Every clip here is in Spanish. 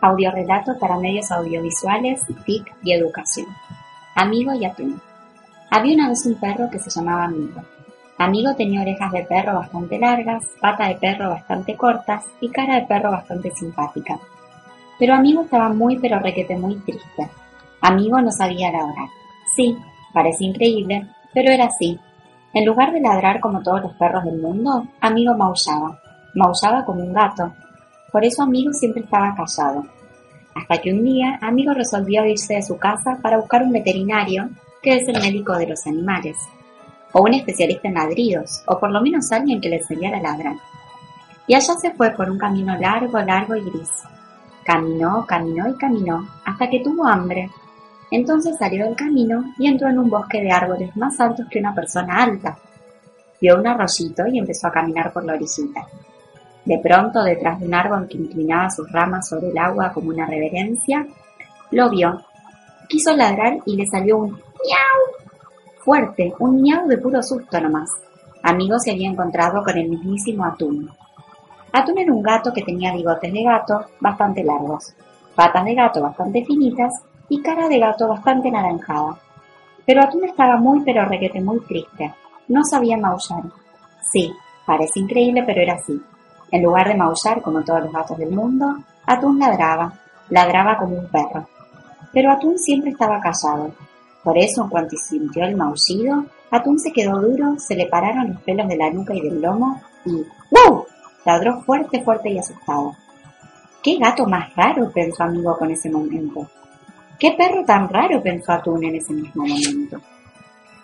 Audiorelato para medios audiovisuales, TIC y educación. Amigo y atún. Había una vez un perro que se llamaba Amigo. Amigo tenía orejas de perro bastante largas, pata de perro bastante cortas y cara de perro bastante simpática. Pero Amigo estaba muy pero requete muy triste. Amigo no sabía ladrar. Sí, parece increíble, pero era así. En lugar de ladrar como todos los perros del mundo, Amigo maullaba. Maullaba como un gato, por eso Amigo siempre estaba callado. Hasta que un día Amigo resolvió irse de su casa para buscar un veterinario, que es el médico de los animales, o un especialista en ladridos, o por lo menos alguien que le enseñara a ladrar. Y allá se fue por un camino largo, largo y gris. Caminó, caminó y caminó, hasta que tuvo hambre. Entonces salió del camino y entró en un bosque de árboles más altos que una persona alta. Vio un arroyito y empezó a caminar por la orillita. De pronto, detrás de un árbol que inclinaba sus ramas sobre el agua como una reverencia, lo vio. Quiso ladrar y le salió un miau fuerte, un miau de puro susto nomás. Amigo se había encontrado con el mismísimo Atún. Atún era un gato que tenía bigotes de gato bastante largos, patas de gato bastante finitas y cara de gato bastante naranjada. Pero Atún estaba muy pero requete muy triste. No sabía maullar. Sí, parece increíble, pero era así. En lugar de maullar como todos los gatos del mundo, Atún ladraba, ladraba como un perro. Pero Atún siempre estaba callado. Por eso, en cuanto sintió el maullido, Atún se quedó duro, se le pararon los pelos de la nuca y del lomo y ¡wow! ladró fuerte, fuerte y asustado. ¡Qué gato más raro! pensó Amigo con ese momento. ¡Qué perro tan raro! pensó Atún en ese mismo momento.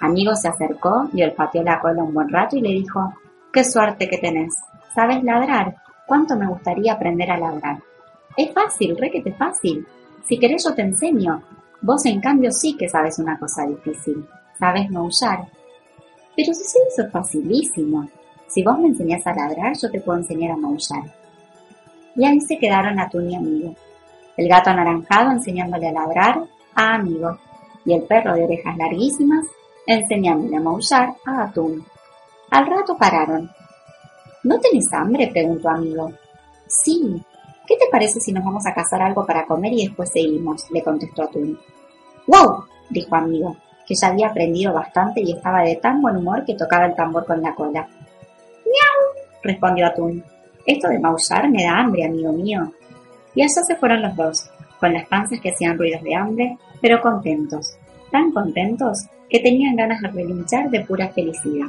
Amigo se acercó y olfateó la cola un buen rato y le dijo, ¡Qué suerte que tenés! ¿Sabes ladrar? ¿Cuánto me gustaría aprender a ladrar? Es fácil, requete fácil. Si querés yo te enseño. Vos en cambio sí que sabes una cosa difícil. Sabes maullar. Pero si eso es facilísimo. Si vos me enseñás a ladrar, yo te puedo enseñar a maullar. Y ahí se quedaron Atún y Amigo. El gato anaranjado enseñándole a ladrar a Amigo. Y el perro de orejas larguísimas enseñándole a maullar a Atún. Al rato pararon ¿No tenés hambre? preguntó Amigo. Sí. ¿Qué te parece si nos vamos a cazar algo para comer y después seguimos? le contestó Atún. ¡Wow! dijo Amigo, que ya había aprendido bastante y estaba de tan buen humor que tocaba el tambor con la cola. ¡Miau! respondió Atún. Esto de maullar me da hambre, amigo mío. Y allá se fueron los dos, con las panzas que hacían ruidos de hambre, pero contentos, tan contentos que tenían ganas de relinchar de pura felicidad.